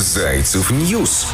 Зайцев News.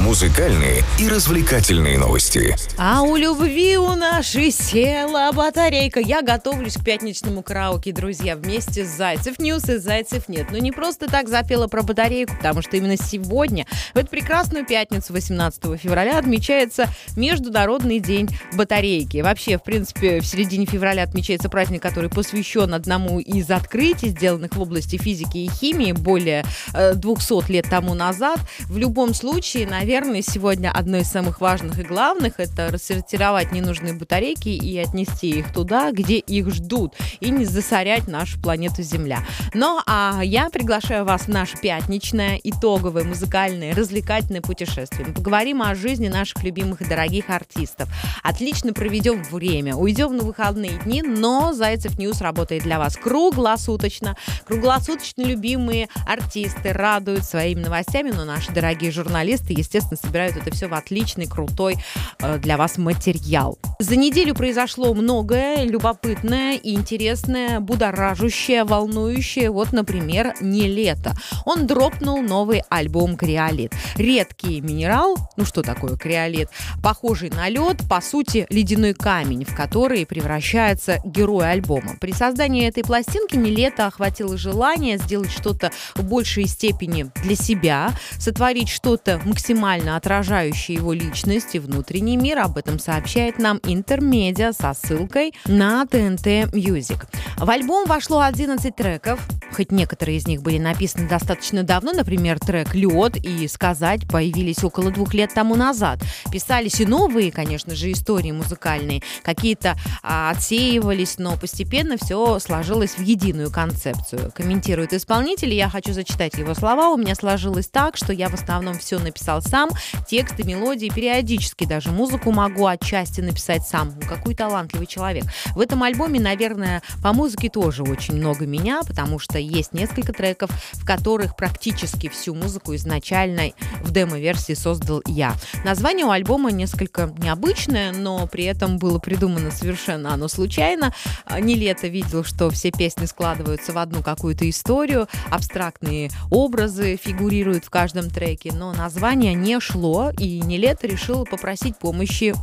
Музыкальные и развлекательные новости. А у любви у нашей села батарейка. Я готовлюсь к пятничному караоке, друзья, вместе с Зайцев News и Зайцев net. Но не просто так запела про батарейку, потому что именно сегодня, в эту прекрасную пятницу, 18 февраля, отмечается Международный день батарейки. Вообще, в принципе, в середине февраля отмечается праздник, который посвящен одному из открытий, сделанных в области физики и химии более 200 э, лет тому назад. В любом случае, наверное, наверное, сегодня одно из самых важных и главных – это рассортировать ненужные батарейки и отнести их туда, где их ждут, и не засорять нашу планету Земля. Но а я приглашаю вас в наше пятничное, итоговое, музыкальное, развлекательное путешествие. Мы поговорим о жизни наших любимых и дорогих артистов. Отлично проведем время, уйдем на выходные дни, но Зайцев News работает для вас круглосуточно. Круглосуточно любимые артисты радуют своими новостями, но наши дорогие журналисты, естественно, естественно, собирают это все в отличный, крутой э, для вас материал. За неделю произошло многое любопытное интересное, будоражущее, волнующее. Вот, например, «Не лето». Он дропнул новый альбом «Криолит». Редкий минерал, ну что такое криолит, похожий на лед, по сути, ледяной камень, в который превращается герой альбома. При создании этой пластинки «Не лето» охватило желание сделать что-то в большей степени для себя, сотворить что-то максимально максимально отражающий его личность и внутренний мир. Об этом сообщает нам Интермедиа со ссылкой на ТНТ Music. В альбом вошло 11 треков, хоть некоторые из них были написаны достаточно давно, например, трек «Лед» и «Сказать» появились около двух лет тому назад. Писались и новые, конечно же, истории музыкальные. Какие-то а, отсеивались, но постепенно все сложилось в единую концепцию. Комментирует исполнитель, я хочу зачитать его слова. У меня сложилось так, что я в основном все написал сам, тексты, мелодии, периодически даже музыку могу отчасти написать сам. Какой талантливый человек. В этом альбоме, наверное, по музыке тоже очень много меня, потому что есть несколько треков, в которых практически всю музыку изначально в демо-версии создал я. Название у альбома несколько необычное, но при этом было придумано совершенно оно случайно. А, не лето видел, что все песни складываются в одну какую-то историю, абстрактные образы фигурируют в каждом треке, но название не шло, и Нелет решил попросить помощи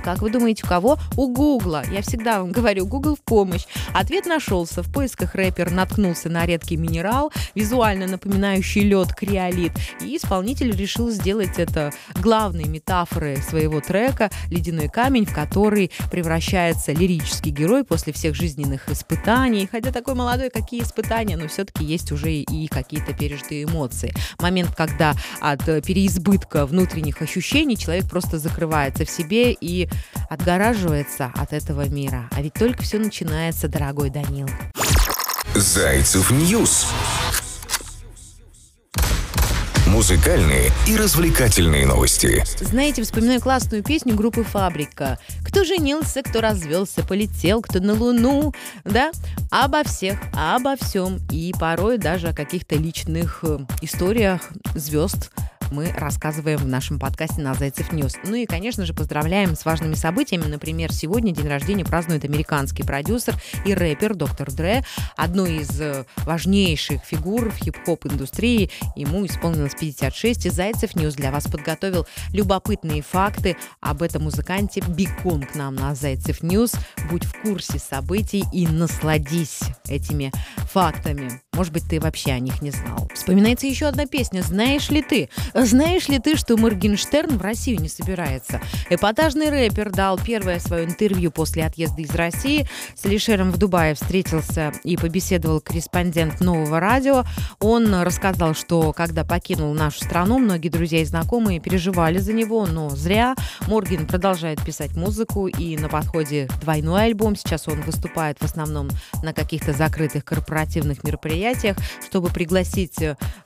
как вы думаете, у кого? У Гугла. Я всегда вам говорю, Google в помощь. Ответ нашелся. В поисках рэпер наткнулся на редкий минерал, визуально напоминающий лед криолит. И исполнитель решил сделать это главной метафорой своего трека «Ледяной камень», в который превращается лирический герой после всех жизненных испытаний. Хотя такой молодой, какие испытания, но все-таки есть уже и какие-то пережитые эмоции. Момент, когда от переизбытка внутренних ощущений человек просто закрывается в себе и отгораживается от этого мира. А ведь только все начинается, дорогой Данил. Зайцев News. Музыкальные и развлекательные новости. Знаете, вспоминаю классную песню группы «Фабрика». Кто женился, кто развелся, полетел, кто на Луну, да? Обо всех, обо всем. И порой даже о каких-то личных э, историях звезд мы рассказываем в нашем подкасте на Зайцев News. Ну и, конечно же, поздравляем с важными событиями. Например, сегодня день рождения празднует американский продюсер и рэпер Доктор Дре, одной из э, важнейших фигур в хип-хоп индустрии. Ему исполнилось 56, и Зайцев News для вас подготовил любопытные факты об этом музыканте. Бегом к нам на Зайцев News. Будь в курсе событий и насладись этими фактами. Может быть, ты вообще о них не знал. Вспоминается еще одна песня «Знаешь ли ты?». Знаешь ли ты, что Моргенштерн в Россию не собирается? Эпатажный рэпер дал первое свое интервью после отъезда из России. С Алишером в Дубае встретился и побеседовал корреспондент нового радио. Он рассказал, что когда покинул нашу страну, многие друзья и знакомые переживали за него, но зря. Морген продолжает писать музыку, и на подходе двойной альбом. Сейчас он выступает в основном на каких-то закрытых корпоративных мероприятиях. Чтобы пригласить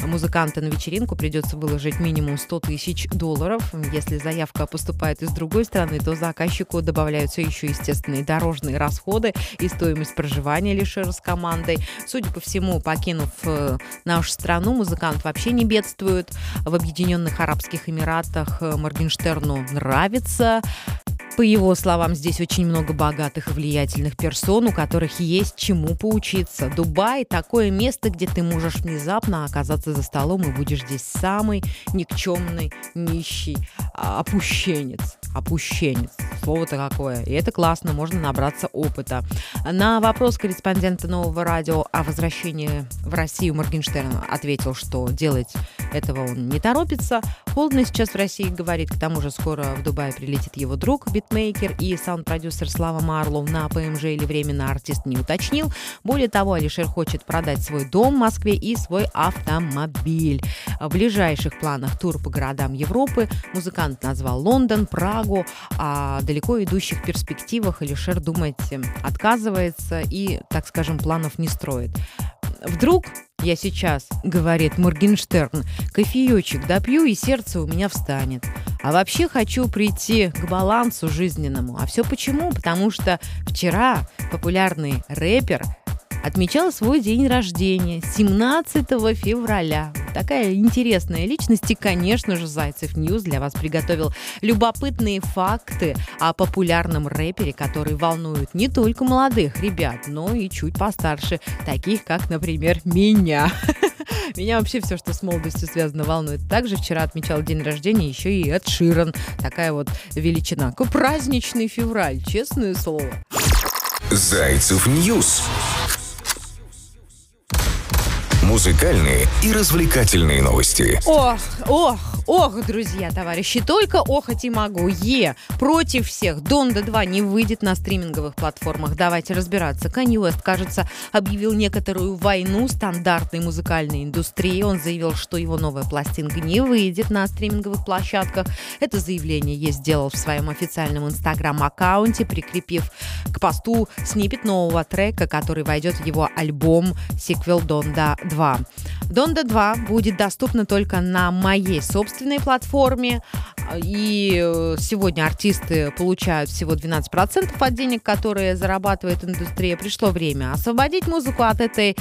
музыканта на вечеринку, придется выложить минимум 100 тысяч долларов. Если заявка поступает из другой страны, то заказчику добавляются еще естественные дорожные расходы и стоимость проживания Лишера с командой. Судя по всему, покинув э, нашу страну, музыкант вообще не бедствует. В Объединенных Арабских Эмиратах э, Моргенштерну нравится По его словам, здесь очень много богатых и влиятельных персон, у которых есть чему поучиться. Дубай – такое место, где ты можешь внезапно оказаться за столом и будешь здесь самый никчемный, нищий а, опущенец. Опущенец. Слово-то какое. И это классно, можно набраться опыта. На вопрос корреспондента Нового радио о возвращении в Россию Моргенштерн ответил, что делать этого он не торопится. Холодно сейчас в России, говорит, к тому же скоро в Дубае прилетит его друг, битмейкер и саунд-продюсер Слава Марлов на ПМЖ или временно артист не уточнил. Более того, Алишер хочет продать свой дом в Москве и свой автомобиль. В ближайших планах тур по городам Европы музыкант назвал Лондон, Прагу, а далеко идущих перспективах Алишер думать отказывается и, так скажем, планов не строит. Вдруг я сейчас, говорит Моргенштерн, кофеечек допью и сердце у меня встанет. А вообще хочу прийти к балансу жизненному. А все почему? Потому что вчера популярный рэпер отмечал свой день рождения 17 февраля. Такая интересная личность и, конечно же, Зайцев News для вас приготовил любопытные факты о популярном рэпере, который волнует не только молодых ребят, но и чуть постарше, таких как, например, меня. Меня вообще все, что с молодостью связано, волнует. Также вчера отмечал день рождения еще и Эд Ширан. Такая вот величина. Праздничный февраль, честное слово. Зайцев News музыкальные и развлекательные новости. Ох, ох, ох, друзья, товарищи, только охать и могу. Ye против всех. Donda 2 не выйдет на стриминговых платформах. Давайте разбираться. Kanye West, кажется, объявил некоторую войну стандартной музыкальной индустрии. Он заявил, что его новая пластинка не выйдет на стриминговых площадках. Это заявление я сделал в своем официальном инстаграм-аккаунте, прикрепив к посту снипет нового трека, который войдет в его альбом сиквел Донда 2. 2. Донда 2 будет доступна только на моей собственной платформе. И э, сегодня артисты получают всего 12% от денег, которые зарабатывает индустрия. Пришло время освободить музыку от этой э,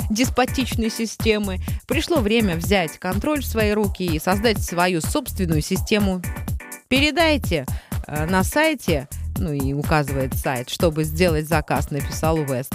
деспотичной системы. Пришло время взять контроль в свои руки и создать свою собственную систему. Передайте э, на сайте ну и указывает сайт, чтобы сделать заказ, написал Уэст.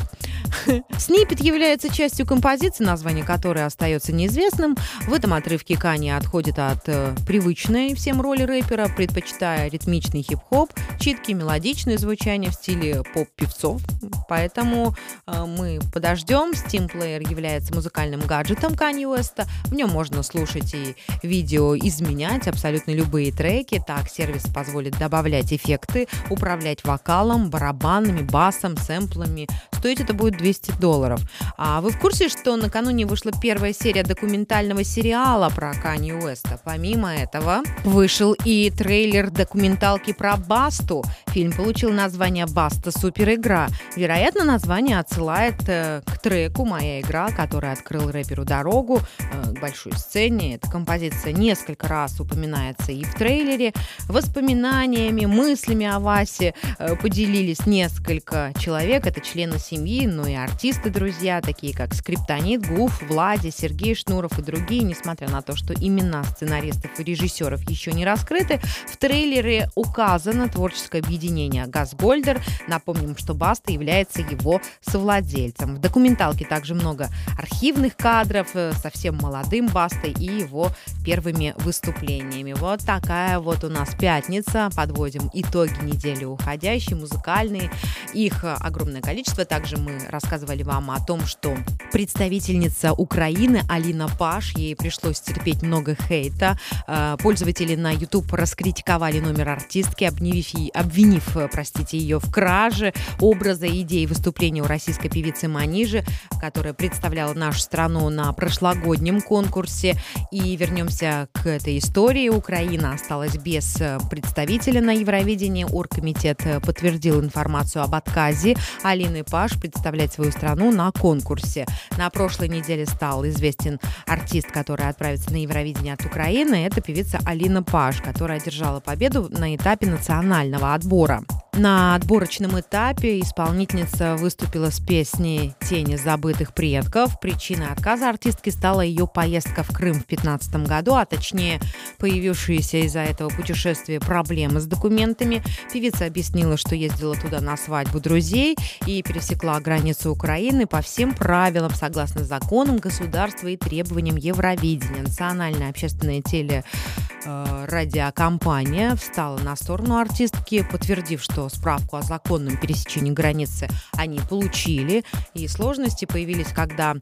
Снипет является частью композиции, название которой остается неизвестным. В этом отрывке Кани отходит от э, привычной всем роли рэпера, предпочитая ритмичный хип-хоп, читкие мелодичные звучания в стиле поп-певцов. Поэтому э, мы подождем. Steam Player является музыкальным гаджетом Кани Уэста. В нем можно слушать и видео изменять абсолютно любые треки. Так сервис позволит добавлять эффекты, управлять вокалом, барабанами, басом, сэмплами. Стоить это будет 200 долларов. А вы в курсе, что накануне вышла первая серия документального сериала про Кани Уэста? Помимо этого, вышел и трейлер документалки про Басту. Фильм получил название «Баста. Супер игра». Вероятно, название отсылает э, к треку «Моя игра», который открыл рэперу дорогу э, к большой сцене. Эта композиция несколько раз упоминается и в трейлере. Воспоминаниями, мыслями о Васе э, поделились несколько человек. Это члены семьи, но и артисты, друзья, такие как Скриптонит, Гуф, Влади, Сергей Шнуров и другие, несмотря на то, что имена сценаристов и режиссеров еще не раскрыты, в трейлере указано творческое объединение Газгольдер. Напомним, что Баста является его совладельцем. В документалке также много архивных кадров э, совсем молодым Бастой и его первыми выступлениями. Вот такая вот у нас пятница. Подводим итоги недели уходящей, музыкальные. Их огромное количество. Также мы рассказывали вам о том, что представительница Украины Алина Паш, ей пришлось терпеть много хейта. Э, пользователи на YouTube раскритиковали номер артистки, обвинив, обвинив простите, ее в краже образа и идеи выступления у российской певицы Манижи, которая представляла нашу страну на прошлогоднем конкурсе. И вернемся к этой истории. Украина осталась без представителя на Евровидении. Оргкомитет подтвердил информацию об отказе Алины Паш представлять свою страну на конкурсе. На прошлой неделе стал известен артист, который отправится на Евровидение от Украины. Это певица Алина Паш, которая одержала победу на этапе национального отбора. На отборочном этапе исполнительница выступила с песней «Тени забытых предков». Причиной отказа артистки стала ее поездка в Крым в 2015 году, а точнее появившиеся из-за этого путешествия проблемы с документами. Певица объяснила, что ездила туда на свадьбу друзей и пересекла границу Украины по всем правилам, согласно законам государства и требованиям Евровидения. Национальная общественная теле э, радиокомпания встала на сторону артистки, подтвердив, что справку о законном пересечении границы они получили, и сложности появились, когда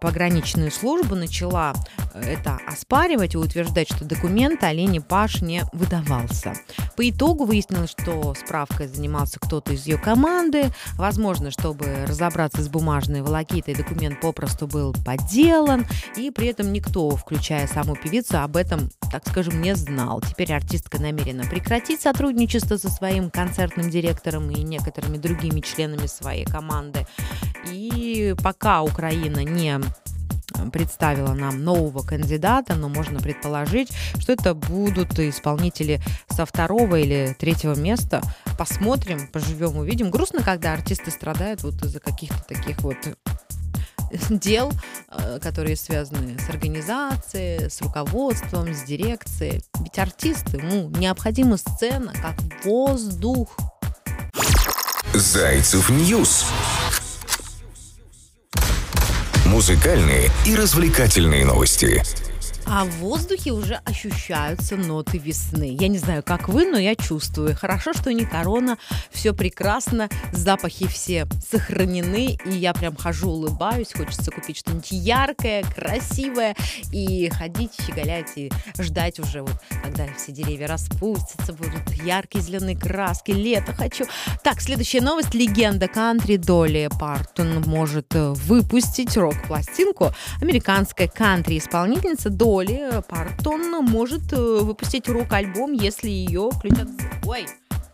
пограничная служба начала э, это оспаривать и утверждать, что документ Олене Паш не выдавался. По итогу выяснилось, что справкой занимался кто-то из ее команды. Возможно, чтобы разобраться с бумажной волокитой, документ попросту был подделан, и при этом никто, включая саму певицу, об этом, так скажем, не знал. Теперь артистка намерена прекратить сотрудничество со своим концертным директором и некоторыми другими членами своей команды. И пока Украина не представила нам нового кандидата, но можно предположить, что это будут исполнители со второго или третьего места. Посмотрим, поживем, увидим. Грустно, когда артисты страдают вот из-за каких-то таких вот дел, э, которые связаны с организацией, с руководством, с дирекцией. Ведь артисту, ну, необходима сцена как воздух. Зайцев News. Музыкальные и развлекательные новости. А в воздухе уже ощущаются ноты весны. Я не знаю, как вы, но я чувствую. Хорошо, что не корона, все прекрасно, запахи все сохранены, и я прям хожу, улыбаюсь, хочется купить что-нибудь яркое, красивое, и ходить, щеголять, и ждать уже, вот, когда все деревья распустятся, будут яркие зеленые краски, лето хочу. Так, следующая новость. Легенда кантри Долли Партон может выпустить рок-пластинку. Американская кантри-исполнительница Долли Долли Партон может э, выпустить рок-альбом, если ее включат... Ой,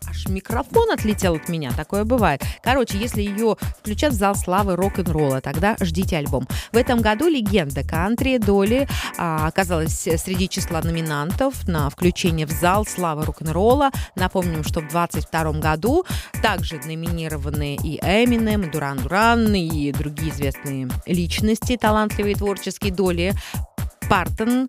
аж микрофон отлетел от меня, такое бывает. Короче, если ее включат в зал славы рок-н-ролла, тогда ждите альбом. В этом году легенда кантри Доли а, оказалась среди числа номинантов на включение в зал славы рок-н-ролла. Напомним, что в 2022 году также номинированы и Эминем, и Дуран Дуран, и другие известные личности, талантливые творческие доли Партон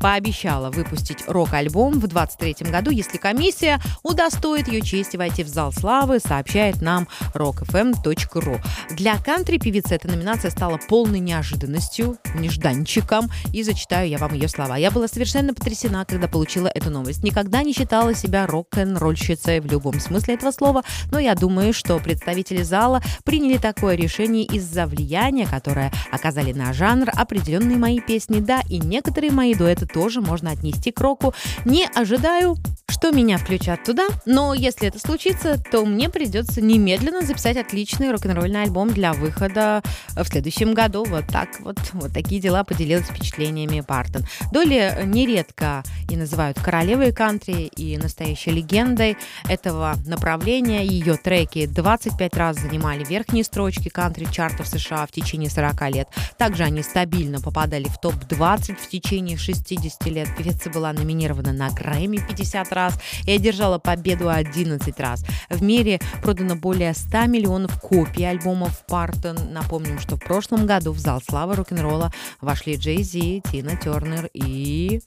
пообещала выпустить рок-альбом в 2023 году, если комиссия удостоит ее чести войти в зал славы, сообщает нам rockfm.ru. Для кантри певицы эта номинация стала полной неожиданностью, нежданчиком, и зачитаю я вам ее слова. Я была совершенно потрясена, когда получила эту новость. Никогда не считала себя рок-н-ролльщицей в любом смысле этого слова, но я думаю, что представители зала приняли такое решение из-за влияния, которое оказали на жанр определенные мои песни, да, и некоторые мои дуэты тоже можно отнести к року. Не ожидаю, что меня включат туда, но если это случится, то мне придется немедленно записать отличный рок-н-ролльный альбом для выхода в следующем году. Вот так вот, вот такие дела поделилась впечатлениями Бартон. Доли нередко и называют королевой кантри и настоящей легендой этого направления. Ее треки 25 раз занимали верхние строчки кантри-чартов США в течение 40 лет. Также они стабильно попадали в топ-20 в течение 60 50 лет певица была номинирована на Грэмми 50 раз и одержала победу 11 раз. В мире продано более 100 миллионов копий альбомов Партон. Напомним, что в прошлом году в зал славы рок-н-ролла вошли Джей Зи, Тина Тернер и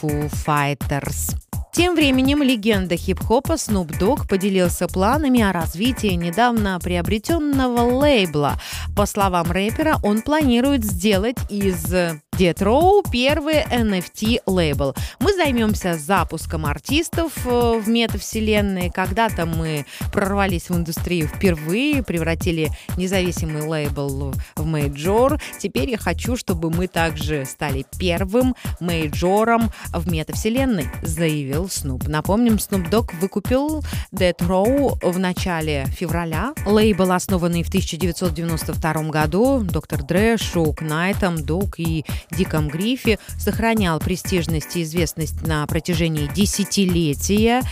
Foo Fighters. Тем временем легенда хип-хопа Snoop Dogg поделился планами о развитии недавно приобретенного лейбла. По словам рэпера, он планирует сделать из Death Row первый NFT лейбл. Мы займемся запуском артистов э, в метавселенной. Когда-то мы прорвались в индустрию впервые, превратили независимый лейбл в мейджор. Теперь я хочу, чтобы мы также стали первым мейджором в метавселенной, заявил Снуп. Напомним, Snoop Dogg выкупил Death Row в начале февраля. Лейбл, основанный в 1992 году, Доктор Дре, Шоу Найтом, Док и Диком Грифе, сохранял престижность и известность на протяжении десятилетия.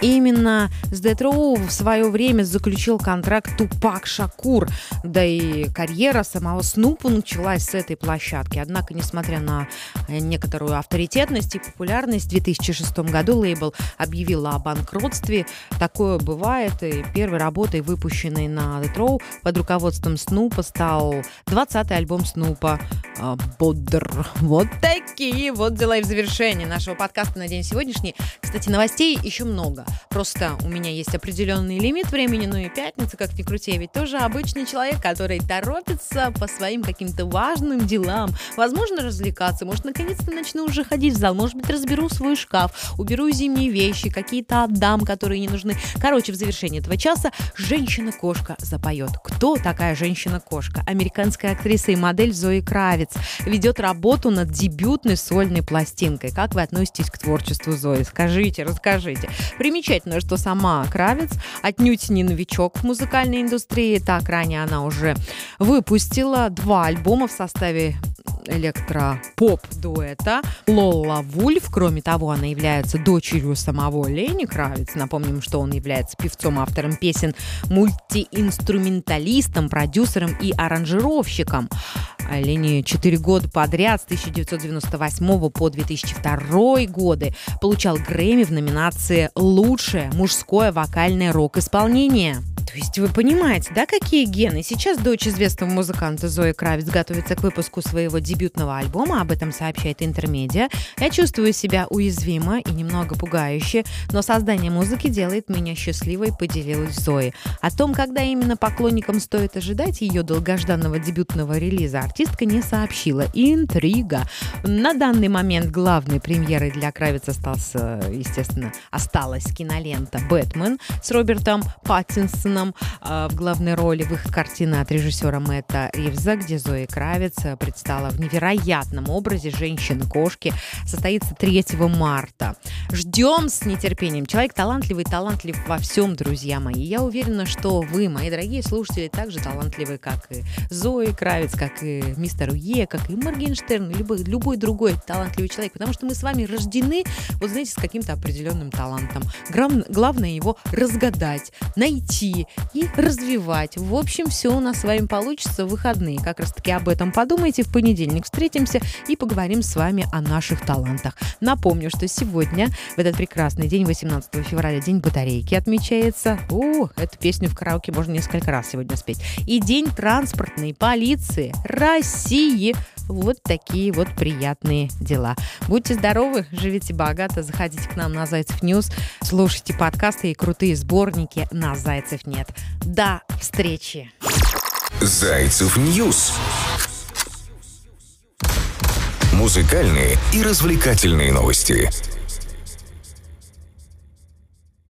Именно с Death Row в свое время заключил контракт Тупак Шакур, да и карьера самого Снупа началась с этой площадки. Однако, несмотря на некоторую авторитетность и популярность, в 2006 году лейбл объявил о банкротстве. Такое бывает. И первой работой, выпущенной на Death Row под руководством Снупа, стал 20-й альбом Снупа а, «Бодр». Вот такие вот дела и в завершении нашего подкаста на день сегодняшний. Кстати, новостей еще много. Просто у меня есть определенный лимит времени, ну и пятница, как ни крути, я ведь тоже обычный человек, который торопится по своим каким-то важным делам. Возможно, развлекаться, может, наконец-то начну уже ходить в зал, может быть, разберу свой шкаф, уберу зимние вещи, какие-то отдам, которые не нужны. Короче, в завершении этого часа женщина-кошка запоет. Кто такая женщина-кошка? Американская актриса и модель Зои Кравец ведет работу над дебютной сольной пластинкой. Как вы относитесь к творчеству Зои? Скажите, расскажите. Примечательно, что сама Кравец отнюдь не новичок в музыкальной индустрии. Так ранее она уже выпустила два альбома в составе электропоп-дуэта Лола Вульф. Кроме того, она является дочерью самого Лени Кравиц. Напомним, что он является певцом, автором песен, мультиинструменталистом, продюсером и аранжировщиком. Лени 4 года подряд с 1998 по 2002 годы получал Грэмми в номинации «Лучшее мужское вокальное рок-исполнение». То есть вы понимаете, да, какие гены? Сейчас дочь известного музыканта Зои Кравец готовится к выпуску своего дебютного альбома, об этом сообщает Интермедиа. Я чувствую себя уязвимо и немного пугающе, но создание музыки делает меня счастливой, поделилась Зои. О том, когда именно поклонникам стоит ожидать ее долгожданного дебютного релиза, артистка не сообщила. Интрига. На данный момент главной премьерой для Кравица остался, естественно, осталась кинолента «Бэтмен» с Робертом Паттинсоном Бэтменом в главной роли выход картины от режиссера Мэтта Ривза, где Зои Кравец э, предстала в невероятном образе женщины-кошки, состоится 3 марта. Ждем с нетерпением. Человек талантливый, талантлив во всем, друзья мои. Я уверена, что вы, мои дорогие слушатели, так же талантливы, как и Зои Кравец, как и мистер Е, как и Моргенштерн, любой, любой другой талантливый человек, потому что мы с вами рождены, вот знаете, с каким-то определенным талантом. Главное его разгадать, найти и развивать. В общем, все у нас с вами получится в выходные. Как раз таки об этом подумайте. В понедельник встретимся и поговорим с вами о наших талантах. Напомню, что сегодня, в этот прекрасный день, 18 февраля, день батарейки отмечается. О, эту песню в караоке можно несколько раз сегодня спеть. И день транспортной полиции России. Вот такие вот приятные дела. Будьте здоровы, живите богато, заходите к нам на Зайцев News, слушайте подкасты и крутые сборники на Zaycev.net. До встречи! Зайцев News. Музыкальные и развлекательные новости.